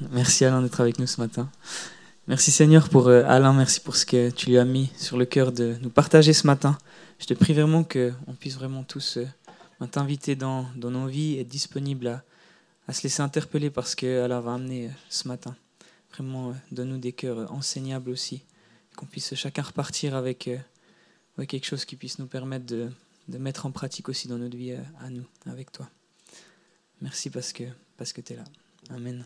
Merci Alain d'être avec nous ce matin. Merci Seigneur pour euh, Alain, merci pour ce que tu lui as mis sur le cœur de nous partager ce matin. Je te prie vraiment qu'on puisse vraiment tous euh, t'inviter dans, dans nos vies, être disponible à, à se laisser interpeller par ce qu'Alain va amener euh, ce matin. Vraiment, donne-nous des cœurs enseignables aussi, qu'on puisse chacun repartir avec, avec quelque chose qui puisse nous permettre de, de mettre en pratique aussi dans notre vie à, nous, avec toi. Merci parce que, parce que tu es là. Amen.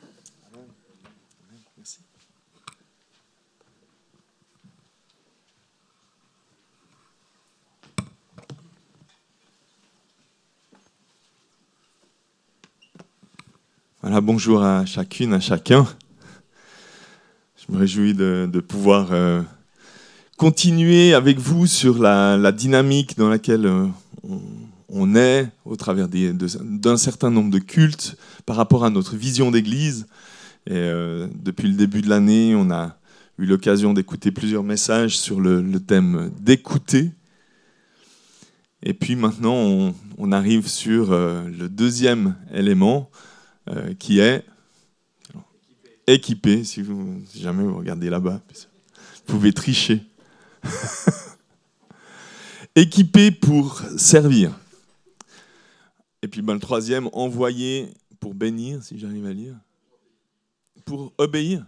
Bonjour à chacune, à chacun. Je me réjouis de, pouvoir euh, continuer avec vous sur la, dynamique dans laquelle euh, on, est au travers d'un certain nombre de cultes par rapport à notre vision d'Église. Euh, depuis le début de l'année, on a eu l'occasion d'écouter plusieurs messages sur le, thème d'écouter. Et puis maintenant, on arrive sur le deuxième élément, euh, qui est équipé, si, jamais vous regardez là-bas, vous pouvez tricher. équipé pour servir. Et puis ben, le troisième, envoyé pour bénir, si j'arrive à lire. Pour obéir.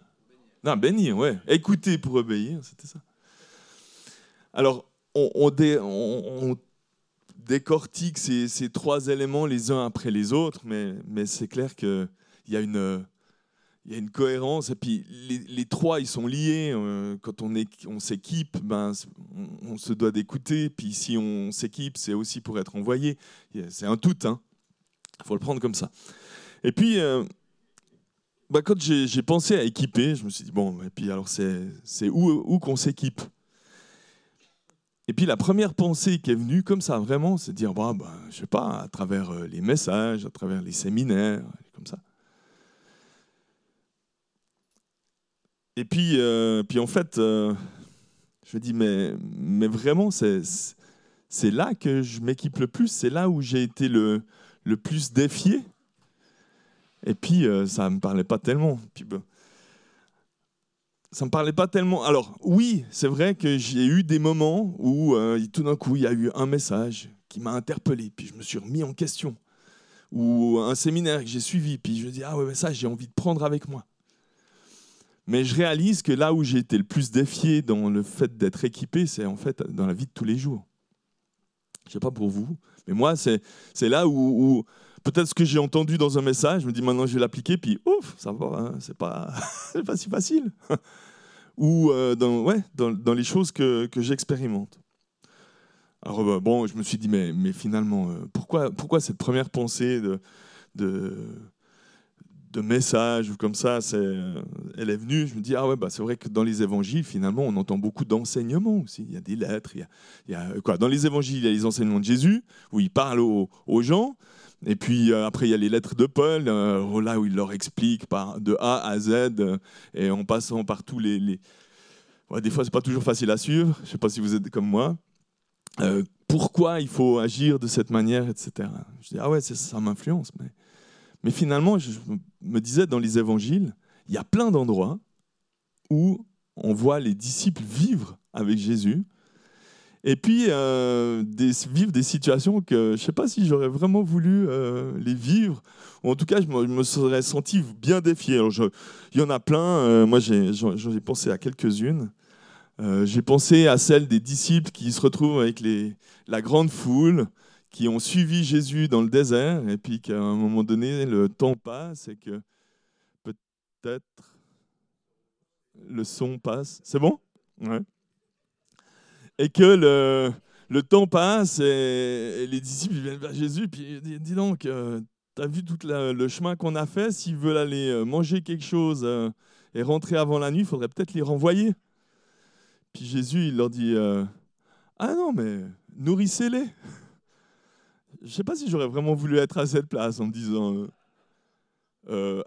Non, bénir, ouais. Écouter pour obéir, c'était ça. Alors, on, on, décortique ces, trois éléments les uns après les autres, mais, mais c'est clair qu'il y a une il y a une cohérence. Et puis les, trois ils sont liés. Euh, quand on, on s'équipe ben on, se doit d'écouter. Puis si on s'équipe c'est aussi pour être envoyé. C'est un tout hein. Faut le prendre comme ça. Et puis euh, ben, quand j'ai, pensé à équiper je me suis dit bon et puis alors c'est, c'est où, où qu'on s'équipe? Et puis la première pensée qui est venue comme ça, vraiment, c'est de dire, bah, bah, je sais pas, à travers euh, les messages, à travers les séminaires, comme ça. Et puis, euh, puis en fait, euh, je me dis, mais, mais vraiment, c'est, là que je m'équipe le plus, c'est là où j'ai été le, le plus défié. Et puis, ça ne me parlait pas tellement. Ben, ça me parlait pas tellement. Alors oui, c'est vrai que j'ai eu des moments où euh, tout d'un coup il y a eu un message qui m'a interpellé, puis je me suis remis en question, ou un séminaire que j'ai suivi, puis je me dis ah ouais ça j'ai envie de prendre avec moi. Mais je réalise que là où j'ai été le plus défié dans le fait d'être équipé, c'est en fait dans la vie de tous les jours. Je sais pas pour vous, mais moi c'est là où, peut-être ce que j'ai entendu dans un message, je me dis maintenant je vais l'appliquer, puis ouf, ça va, hein, c'est pas, si facile. Ou euh, dans, ouais, dans, dans, les choses que, que j'expérimente. Alors euh, bon, je me suis dit, mais, mais finalement, euh, pourquoi, pourquoi cette première pensée de, de, de message ou comme ça, c'est, elle est venue, je me dis, ah ouais, bah, c'est vrai que dans les évangiles, finalement, on entend beaucoup d'enseignements aussi. Il y a des lettres, il y a, il y a quoi Dans les évangiles, il y a les enseignements de Jésus, où il parle aux, aux gens, et puis euh, après, il y a les lettres de Paul, euh, là où il leur explique de A à Z, euh, et en passant par tous les... des fois, c'est pas toujours facile à suivre, je ne sais pas si vous êtes comme moi. pourquoi il faut agir de cette manière, etc. Je dis, ah ouais, ça m'influence. Mais, mais finalement, je me disais, dans les évangiles, il y a plein d'endroits où on voit les disciples vivre avec Jésus, et puis euh, vivre des situations que je ne sais pas si j'aurais vraiment voulu euh, les vivre, ou en tout cas je me, serais senti bien défié. il y en a plein, euh, moi j'ai pensé à quelques-unes. j'ai pensé à celle des disciples qui se retrouvent avec la grande foule, qui ont suivi Jésus dans le désert, et puis qu'à un moment donné, le temps passe et que peut-être le son passe. C'est bon? Ouais et que le, temps passe et, les disciples viennent vers Jésus, puis dis, donc, euh, tu as vu tout le chemin qu'on a fait, s'ils veulent aller euh, manger quelque chose euh, et rentrer avant la nuit, il faudrait peut-être les renvoyer. Puis Jésus, il leur dit, ah non, mais nourrissez-les. Je ne sais pas si j'aurais vraiment voulu être à cette place en me disant,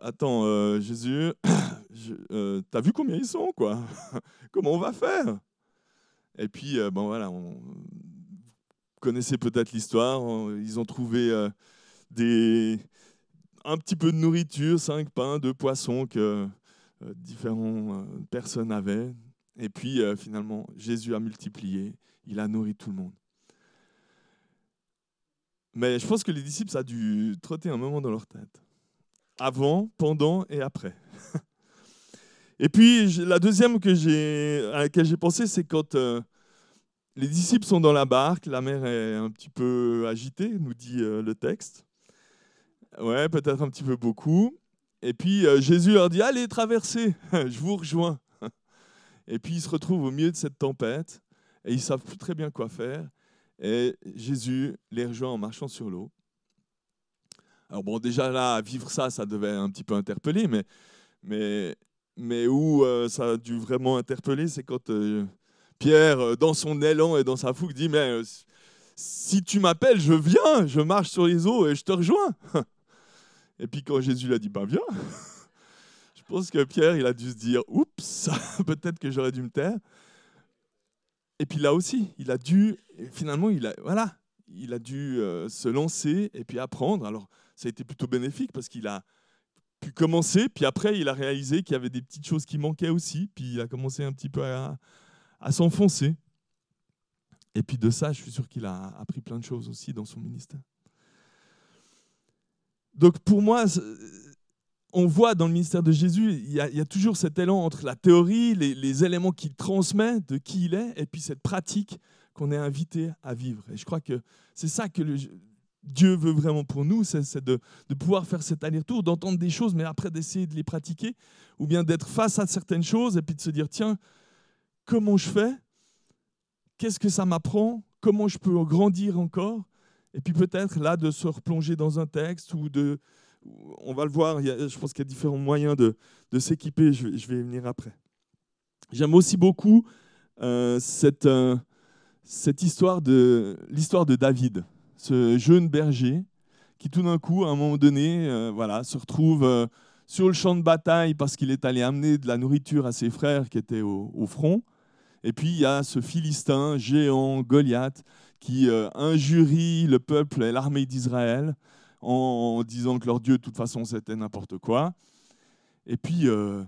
attends, Jésus, t'as vu combien ils sont, quoi? Comment on va faire? Et puis, euh, bon, voilà, vous connaissez peut-être l'histoire. Ils ont trouvé euh, un petit peu de nourriture, cinq pains, deux poissons que différentes personnes avaient. Et puis finalement, Jésus a multiplié, il a nourri tout le monde. Mais je pense que les disciples, ça a dû trotter un moment dans leur tête. Avant, pendant et après. Et puis, la deuxième que à laquelle j'ai pensé, c'est quand euh, les disciples sont dans la barque, la mer est un petit peu agitée, nous dit euh, le texte. Ouais, peut-être un petit peu beaucoup. Et puis, euh, Jésus leur dit, allez, traversez, je vous rejoins. Et puis, ils se retrouvent au milieu de cette tempête et ils savent plus très bien quoi faire. Et Jésus les rejoint en marchant sur l'eau. Alors bon, déjà là, vivre ça, ça devait un petit peu interpeller, mais, mais, mais où euh, ça a dû vraiment interpeller, c'est quand euh, Pierre, euh, dans son élan et dans sa fougue, dit, mais si tu m'appelles, je viens, je marche sur les eaux et je te rejoins. Et puis quand Jésus l'a dit, ben viens, je pense que Pierre, il a dû se dire, oups, peut-être que j'aurais dû me taire. Et puis là aussi, il a dû, finalement, il a, voilà, il a dû se lancer et puis apprendre. Alors, ça a été plutôt bénéfique parce qu'il a commencer, puis après, il a réalisé qu'il y avait des petites choses qui manquaient aussi, puis il a commencé un petit peu à, s'enfoncer. Et puis de ça, je suis sûr qu'il a appris plein de choses aussi dans son ministère. Donc pour moi, on voit dans le ministère de Jésus, il y, a, toujours cet élan entre la théorie, les, éléments qu'il transmet de qui il est, et puis cette pratique qu'on est invité à vivre. Et je crois que c'est ça que Dieu veut vraiment pour nous, c'est de, pouvoir faire cet aller-retour, d'entendre des choses, mais après d'essayer de les pratiquer, ou bien d'être face à certaines choses, et puis de se dire, tiens, comment je fais? Qu'est-ce que ça m'apprend? Comment je peux grandir encore? Et puis peut-être là de se replonger dans un texte ou de on va le voir, je pense qu'il y a différents moyens de, s'équiper, je, vais y venir après. J'aime aussi beaucoup euh, euh, cette histoire de l'histoire de David, ce jeune berger qui tout d'un coup, à un moment donné, euh, voilà, se retrouve sur le champ de bataille parce qu'il est allé amener de la nourriture à ses frères qui étaient au, front. Et puis il y a ce Philistin géant, Goliath, qui injurie le peuple et l'armée d'Israël en disant que leur Dieu, de toute façon, c'était n'importe quoi. Et puis, euh,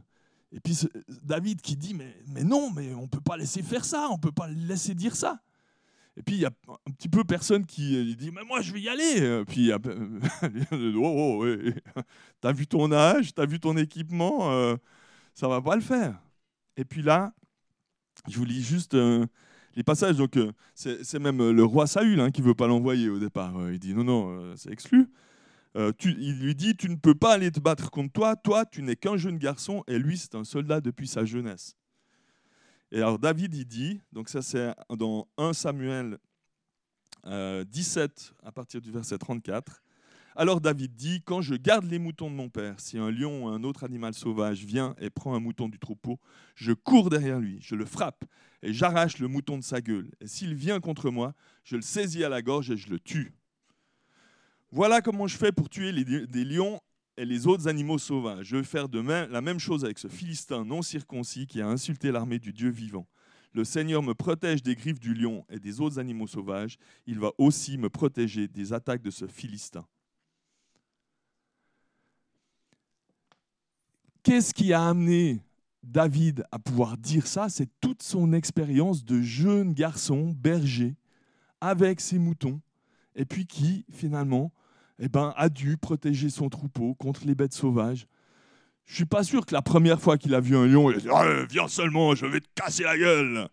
et puis David qui dit, mais, mais non, mais on ne peut pas laisser faire ça, on ne peut pas laisser dire ça. Et puis il y a un petit peu personne qui euh, dit, mais moi je vais y aller. Puis il y a, oh, oh, t'as vu ton âge, t'as vu ton équipement, euh, ça va pas le faire. Et puis là, je vous lis juste les passages. Donc c'est même le roi Saül hein, qui veut pas l'envoyer au départ. Il dit, non, non, c'est exclu. Euh, il lui dit, tu ne peux pas aller te battre contre toi, toi, tu n'es qu'un jeune garçon, et lui, c'est un soldat depuis sa jeunesse. Et alors David, il dit, donc ça c'est dans 1 Samuel 17, euh, à partir du verset 34, alors David dit, quand je garde les moutons de mon père, si un lion ou un autre animal sauvage vient et prend un mouton du troupeau, je cours derrière lui, je le frappe et j'arrache le mouton de sa gueule. Et s'il vient contre moi, je le saisis à la gorge et je le tue. Voilà comment je fais pour tuer les, des lions et les autres animaux sauvages. Je vais faire la même chose avec ce Philistin non circoncis qui a insulté l'armée du Dieu vivant. Le Seigneur me protège des griffes du lion et des autres animaux sauvages. Il va aussi me protéger des attaques de ce Philistin. Qu'est-ce qui a amené David à pouvoir dire ça? C'est toute son expérience de jeune garçon berger avec ses moutons, et puis qui finalement eh ben, a dû protéger son troupeau contre les bêtes sauvages. Je suis pas sûr que la première fois qu'il a vu un lion, il a dit ah, Viens seulement, je vais te casser la gueule.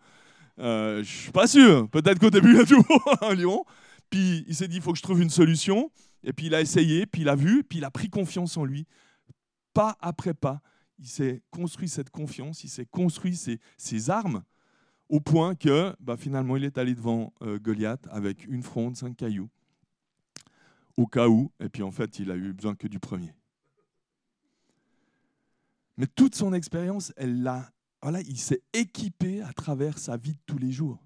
Euh, je suis pas sûr. Peut-être qu'au début, il a vu un lion. Puis il s'est dit Il faut que je trouve une solution. Et puis il a essayé, puis il a vu, puis il a pris confiance en lui. Pas après pas, il s'est construit cette confiance, il s'est construit ses, ses, armes au point que bah, finalement il est allé devant euh, Goliath avec une fronde, cinq cailloux au cas où, et puis en fait, il a eu besoin que du premier. Mais toute son expérience, elle l'a, voilà, il s'est équipé à travers sa vie de tous les jours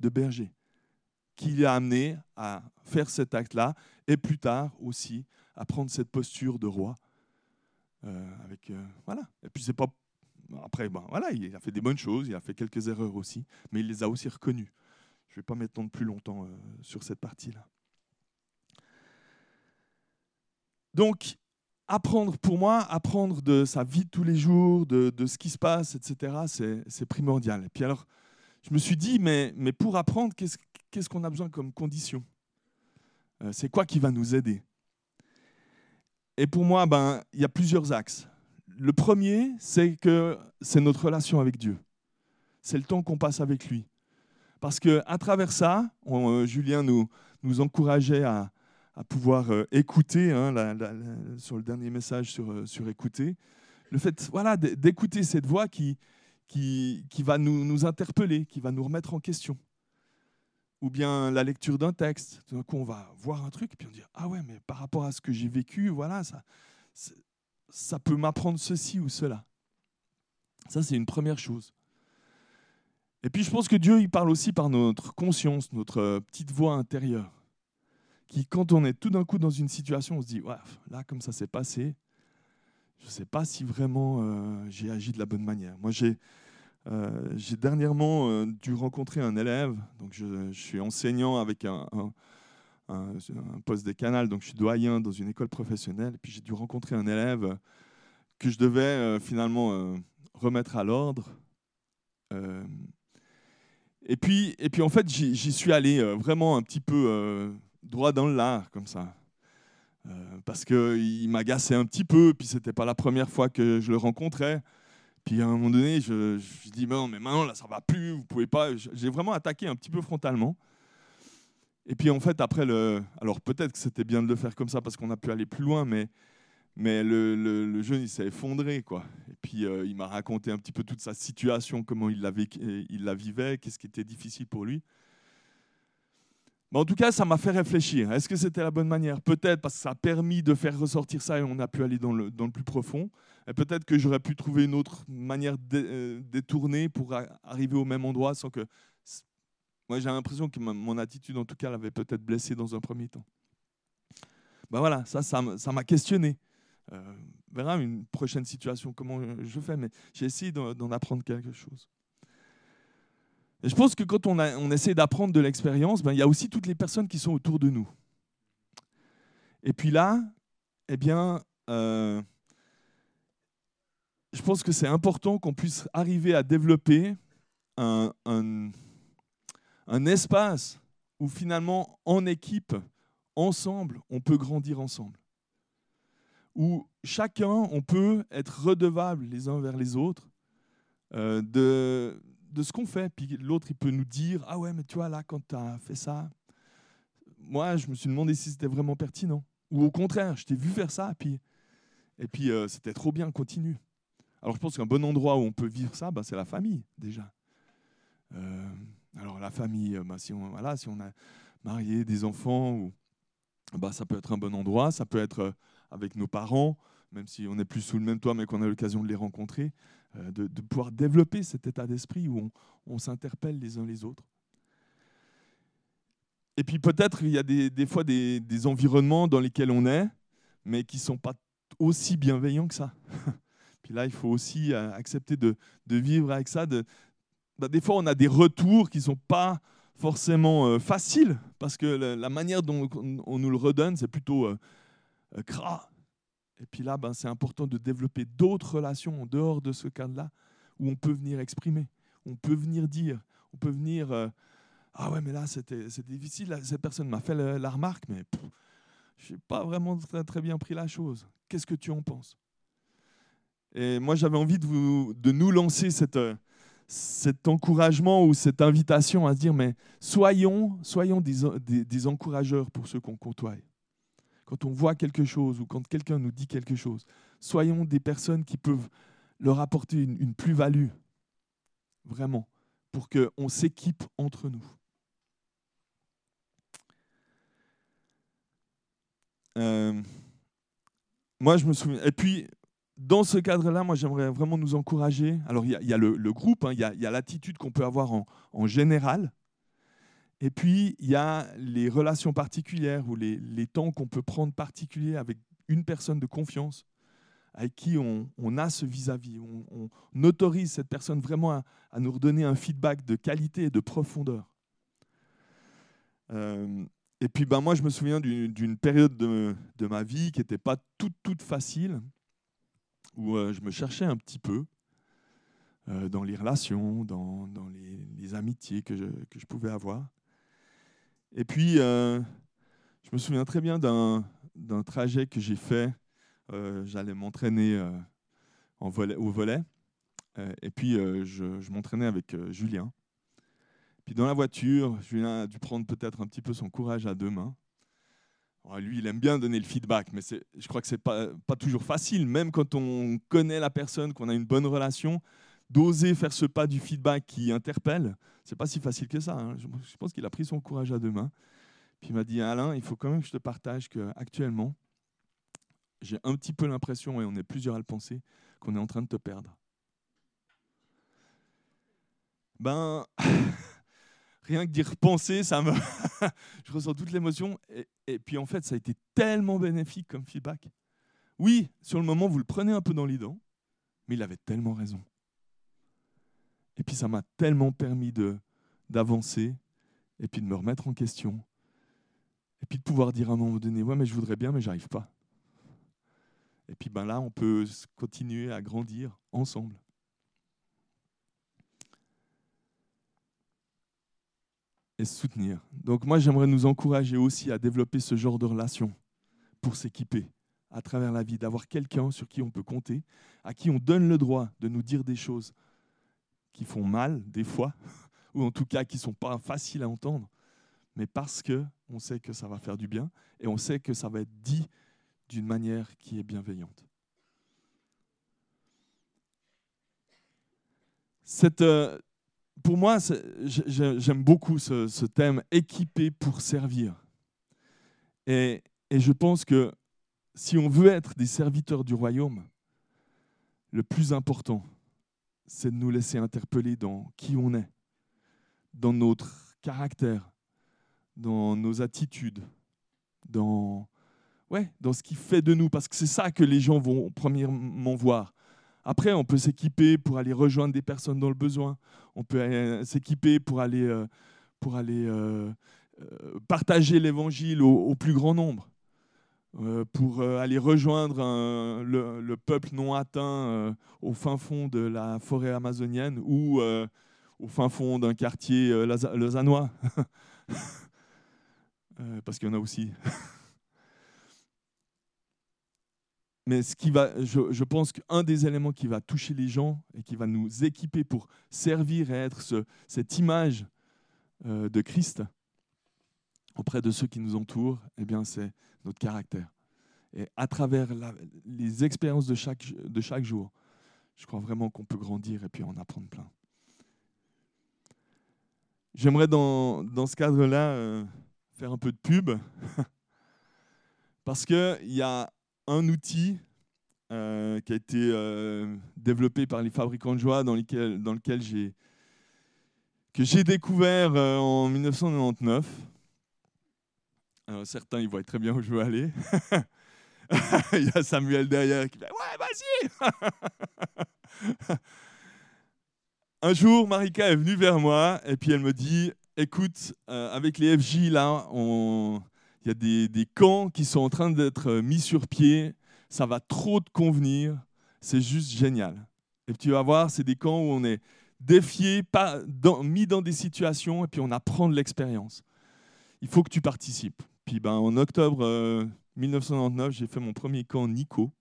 de berger, qui l'a amené à faire cet acte-là, et plus tard aussi à prendre cette posture de roi. Euh, avec, euh, voilà. Et puis c'est pas après, ben, voilà, il a fait des bonnes choses, il a fait quelques erreurs aussi, mais il les a aussi reconnues. Je ne vais pas m'étendre plus longtemps euh, sur cette partie-là. Donc, apprendre, pour moi, apprendre de sa vie de tous les jours, de, ce qui se passe, etc., c'est primordial. Et puis alors, je me suis dit, mais, pour apprendre, qu'est-ce qu'on a besoin comme condition? Euh, C'est quoi qui va nous aider? Et pour moi, ben, il y a plusieurs axes. Le premier, c'est que c'est notre relation avec Dieu. C'est le temps qu'on passe avec lui. Parce qu'à travers ça, euh, Julien nous encourageait à, à pouvoir euh, écouter, hein, sur le dernier message sur, euh, écouter, le fait voilà, d'écouter cette voix qui, qui, va nous, interpeller, qui va nous remettre en question. Ou bien la lecture d'un texte, tout d'un coup on va voir un truc puis on dit Ah ouais, mais par rapport à ce que j'ai vécu, voilà, ça, ça peut m'apprendre ceci ou cela. Ça, c'est une première chose. Et puis je pense que Dieu, il parle aussi par notre conscience, notre euh, petite voix intérieure qui, quand on est tout d'un coup dans une situation, on se dit, là, comme ça s'est passé, je ne sais pas si vraiment euh, j'ai agi de la bonne manière. Moi, j'ai euh, dernièrement euh, dû rencontrer un élève, donc je, suis enseignant avec un, poste des canals, donc je suis doyen dans une école professionnelle, et puis j'ai dû rencontrer un élève que je devais finalement remettre à l'ordre. et, puis, et puis, en fait, j'y suis allé vraiment un petit peu droit dans le lard, comme ça. Euh, parce qu'il m'agaçait un petit peu, puis c'était pas la première fois que je le rencontrais. Puis à un moment donné, je, je dis non, mais maintenant là, ça va plus, vous pouvez pas. J'ai vraiment attaqué un petit peu frontalement. Et puis en fait, après le, alors peut-être que c'était bien de le faire comme ça parce qu'on a pu aller plus loin, mais mais le, le, jeune il s'est effondré quoi. Et puis euh, il m'a raconté un petit peu toute sa situation, comment il la, il la vivait, qu'est-ce qui était difficile pour lui. En tout cas, ça m'a fait réfléchir. Est-ce que c'était la bonne manière? Peut-être parce que ça a permis de faire ressortir ça et on a pu aller dans le, plus profond. Peut-être que j'aurais pu trouver une autre manière euh, détournée pour arriver au même endroit sans que... Moi, j'ai l'impression que mon attitude, en tout cas, l'avait peut-être blessé dans un premier temps. Ben voilà, ça, ça m'a questionné. Euh, verra une prochaine situation, comment je fais, mais j'ai essayé d'en apprendre quelque chose. Je pense que quand on, essaie d'apprendre de l'expérience, ben, il y a aussi toutes les personnes qui sont autour de nous. Et puis là, eh bien, euh, je pense que c'est important qu'on puisse arriver à développer un, un, espace où finalement, en équipe, ensemble, on peut grandir ensemble. Où chacun, on peut être redevable les uns vers les autres euh, de ce qu'on fait. Puis l'autre, il peut nous dire Ah ouais, mais tu vois, là, quand tu as fait ça, moi, je me suis demandé si c'était vraiment pertinent. Ou au contraire, je t'ai vu faire ça, puis, et puis euh, c'était trop bien, continue. Alors je pense qu'un bon endroit où on peut vivre ça, bah, c'est la famille, déjà. Euh, alors la famille, bah, si, on, voilà, si on a marié des enfants, ou, bah, ça peut être un bon endroit, ça peut être euh, avec nos parents, même si on n'est plus sous le même toit, mais qu'on a l'occasion de les rencontrer. Euh, de, pouvoir développer cet état d'esprit où on, s'interpelle les uns les autres. Et puis peut-être il y a des, fois des, environnements dans lesquels on est, mais qui ne sont pas aussi bienveillants que ça. puis là, il faut aussi euh, accepter de, vivre avec ça. Bah, des fois, on a des retours qui ne sont pas forcément euh, faciles, parce que la, manière dont on, nous le redonne, c'est plutôt euh, gras, et puis là, ben, c'est important de développer d'autres relations en dehors de ce cadre-là, où on peut venir exprimer, on peut venir dire, on peut venir... Euh, ah ouais, mais là, c'était difficile, cette personne m'a fait la, remarque, mais je n'ai pas vraiment très, très, bien pris la chose. Qu'est-ce que tu en penses? Et moi, j'avais envie de, vous, de nous lancer cette, cet encouragement ou cette invitation à se dire, mais soyons, soyons des, des encourageurs pour ceux qu'on côtoie quand on voit quelque chose ou quand quelqu'un nous dit quelque chose, soyons des personnes qui peuvent leur apporter une, plus-value, vraiment, pour qu'on s'équipe entre nous. Euh, moi, je me souviens. Et puis, dans ce cadre-là, moi, j'aimerais vraiment nous encourager. Alors, il y, a, le, groupe, hein, il y a, l'attitude qu'on peut avoir en général, et puis, il y a les relations particulières ou les, temps qu'on peut prendre particuliers avec une personne de confiance, avec qui on, a ce vis-à-vis. On, autorise cette personne vraiment à, nous redonner un feedback de qualité et de profondeur. Euh, et puis ben, moi, je me souviens d'une période de, de, ma vie qui n'était pas toute, toute facile, où euh, je me cherchais un petit peu euh, dans les relations, dans, dans les, les, amitiés que que je, pouvais avoir. Et puis, euh, je me souviens très bien d'un trajet que j'ai fait. J'allais m'entraîner au volet. et puis, je, je m'entraînais avec Julien. Puis dans la voiture, Julien a dû prendre peut-être un petit peu son courage à deux mains. lui, il aime bien donner le feedback, mais je crois que ce n'est pas, pas toujours facile, même quand on connaît la personne, qu'on a une bonne relation, d'oser faire ce pas du feedback qui interpelle, c'est pas si facile que ça. Hein. Je pense qu'il a pris son courage à deux mains. Puis il m'a dit, Alain, il faut quand même que je te partage qu'actuellement, j'ai un petit peu l'impression, et on est plusieurs à le penser, qu'on est en train de te perdre. Ben, rien que d'y repenser, ça me je ressens toute l'émotion. Et, et, puis en fait, ça a été tellement bénéfique comme feedback. Oui, sur le moment, vous le prenez un peu dans les dents, mais il avait tellement raison. Et puis ça m'a tellement permis de d'avancer et puis de me remettre en question. Et puis de pouvoir dire à un moment donné, ouais, mais je voudrais bien, mais j'arrive pas. Et puis ben là, on peut continuer à grandir ensemble. et soutenir. Donc moi, j'aimerais nous encourager aussi à développer ce genre de relation pour s'équiper à travers la vie, d'avoir quelqu'un sur qui on peut compter, à qui on donne le droit de nous dire des choses qui font mal des fois, ou en tout cas qui ne sont pas faciles à entendre, mais parce que on sait que ça va faire du bien et on sait que ça va être dit d'une manière qui est bienveillante. Cette, euh, pour moi, j'aime beaucoup ce, thème équipé pour servir. Et, et, je pense que si on veut être des serviteurs du royaume, le plus important, c'est de nous laisser interpeller dans qui on est, dans notre caractère, dans nos attitudes, dans, ouais, dans ce qui fait de nous, parce que c'est ça que les gens vont premièrement voir. Après, on peut s'équiper pour aller rejoindre des personnes dans le besoin. On peut euh, s'équiper pour aller, euh, pour aller euh, partager l'évangile au, plus grand nombre, pour aller rejoindre le, peuple non atteint au fin fond de la forêt amazonienne ou au fin fond d'un quartier lausannois. Parce qu'il y en a aussi. Mais ce qui va, je, pense qu'un des éléments qui va toucher les gens et qui va nous équiper pour servir et être ce, cette image euh, de Christ auprès de ceux qui nous entourent, eh bien, c'est notre caractère. Et à travers les expériences de chaque, de chaque jour, je crois vraiment qu'on peut grandir et puis en apprendre plein. J'aimerais dans, dans, ce cadre-là euh, faire un peu de pub, parce qu'il y a un outil euh, qui a été euh, développé par les fabricants de joie dans, lequel, dans lequel j'ai que j'ai découvert en 1999. Certains, ils voient très bien où je veux aller. Il y a Samuel derrière qui dit Ouais, vas-y Un jour, Marika est venue vers moi et puis elle me dit Écoute, avec les FJ, là, il y a des, des, camps qui sont en train d'être euh, mis sur pied, ça va trop te convenir, c'est juste génial. Et tu vas voir, c'est des camps où on est défié, pas mis dans des situations, et puis on apprend de l'expérience. Il faut que tu participes. Puis ben, en octobre 1999, euh, j'ai fait mon premier camp Nico.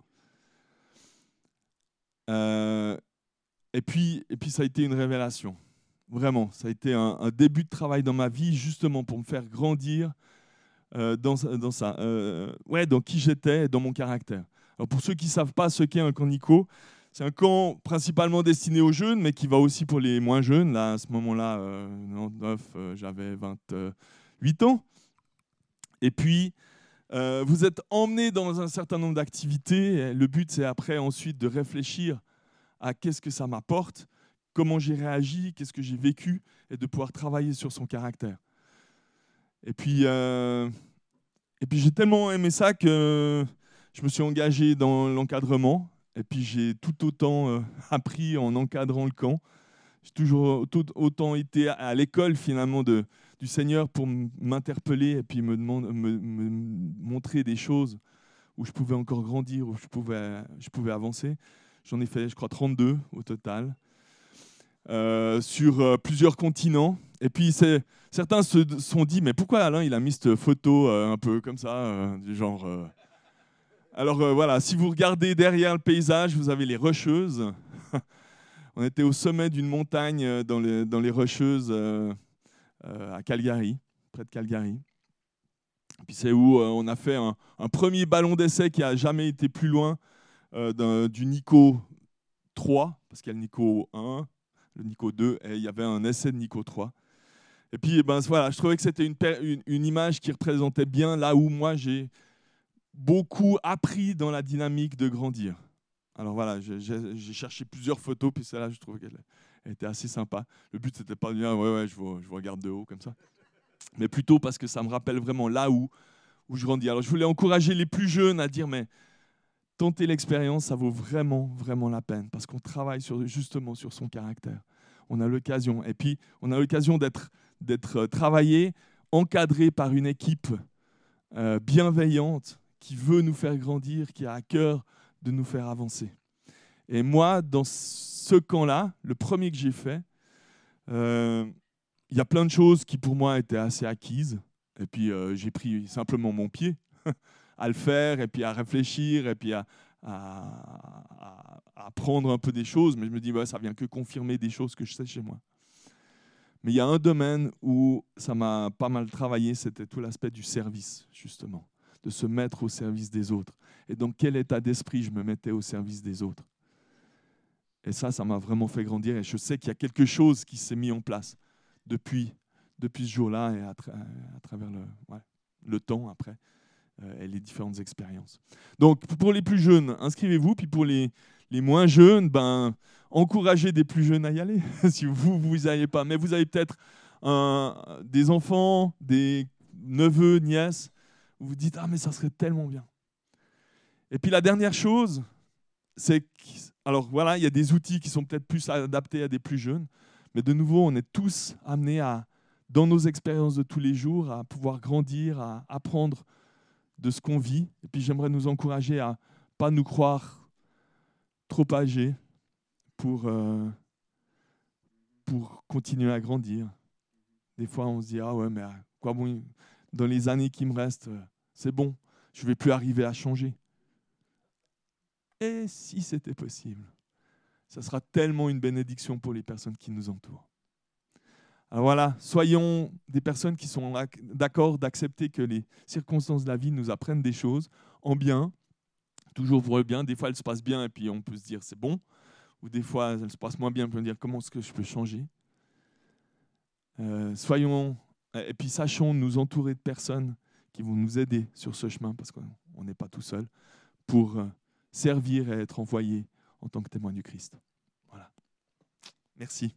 Euh, et, puis, et puis ça a été une révélation. Vraiment, ça a été un, début de travail dans ma vie, justement pour me faire grandir euh, dans, dans, ça. Ouais, dans qui j'étais dans mon caractère. Alors pour ceux qui ne savent pas ce qu'est un camp Nico, c'est un camp principalement destiné aux jeunes, mais qui va aussi pour les moins jeunes. Là, à ce moment-là, euh j'avais 28 ans. Et puis, vous êtes emmenés dans un certain nombre d'activités. Le but, c'est après, ensuite, de réfléchir à qu'est-ce que ça m'apporte, comment j'ai réagi, qu'est-ce que j'ai vécu, et de pouvoir travailler sur son caractère. Et puis, euh, puis j'ai tellement aimé ça que je me suis engagé dans l'encadrement. Et puis j'ai tout autant euh, appris en encadrant le camp. J'ai toujours autant été à l'école finalement de, du Seigneur pour m'interpeller et puis me, me, montrer des choses où je pouvais encore grandir, où je pouvais, je pouvais avancer. J'en ai fait, je crois, 32 au total, euh, sur euh, plusieurs continents. Et puis certains se sont dit, mais pourquoi Alain, il a mis cette photo un peu comme ça, du genre... Alors voilà, si vous regardez derrière le paysage, vous avez les Rocheuses. On était au sommet d'une montagne dans les, dans les Rocheuses euh, à Calgary, près de Calgary. Puis c'est où euh, on a fait un, premier ballon d'essai qui a jamais été plus loin euh, du Nico 3, parce qu'il y a le Nico 1, le Nico 2, et il y avait un essai de Nico 3. Et puis eh ben, voilà, je trouvais que c'était une, image qui représentait bien là où moi j'ai beaucoup appris dans la dynamique de grandir. Alors voilà, j'ai cherché plusieurs photos, puis celle-là, je trouvais qu'elle elle était assez sympa. Le but, c'était pas de dire, ouais, ouais, je vous, regarde de haut comme ça. Mais plutôt parce que ça me rappelle vraiment là où, où je grandis. Alors, je voulais encourager les plus jeunes à dire, mais tenter l'expérience, ça vaut vraiment, vraiment la peine. Parce qu'on travaille sur, justement sur son caractère. On a l'occasion. Et puis, on a l'occasion d'être, d'être euh, travaillé, encadré par une équipe euh, bienveillante qui veut nous faire grandir, qui a à cœur de nous faire avancer. Et moi, dans ce camp-là, le premier que j'ai fait, euh, il y a plein de choses qui pour moi étaient assez acquises. Et puis euh, j'ai pris simplement mon pied à le faire, et puis à réfléchir, et puis à, apprendre un peu des choses. Mais je me dis, bah, ça vient que confirmer des choses que je sais chez moi. Mais il y a un domaine où ça m'a pas mal travaillé, c'était tout l'aspect du service, justement, de se mettre au service des autres. Et dans quel état d'esprit je me mettais au service des autres? Et ça, ça m'a vraiment fait grandir. Et je sais qu'il y a quelque chose qui s'est mis en place depuis, depuis ce jour-là et à, travers le, temps après euh, et les différentes expériences. Donc, pour les plus jeunes, inscrivez-vous. Puis pour les, moins jeunes, ben, encouragez des plus jeunes à y aller. si vous, vous n'y allez pas. Mais vous avez peut-être des enfants, des neveux, nièces. Vous vous dites, ah, mais ça serait tellement bien. Et puis la dernière chose, c'est alors voilà, il y a des outils qui sont peut-être plus adaptés à des plus jeunes, mais de nouveau, on est tous amenés à, dans nos expériences de tous les jours, à pouvoir grandir, à apprendre de ce qu'on vit. Et puis j'aimerais nous encourager à pas nous croire trop âgés pour, euh, pour continuer à grandir. Des fois, on se dit, ah ouais, mais quoi bon, dans les années qui me restent, c'est bon, je ne vais plus arriver à changer. Et si c'était possible Ça sera tellement une bénédiction pour les personnes qui nous entourent. Alors voilà, soyons des personnes qui sont d'accord d'accepter que les circonstances de la vie nous apprennent des choses en bien, toujours pour le bien. Des fois, elles se passent bien et puis on peut se dire c'est bon. Ou des fois, elles se passent moins bien et on peut se dire comment est-ce que je peux changer? Euh, soyons, et puis sachons nous entourer de personnes qui vont nous aider sur ce chemin parce qu'on n'est pas tout seul pour euh, servir et être envoyé en tant que témoin du Christ. Voilà. Merci.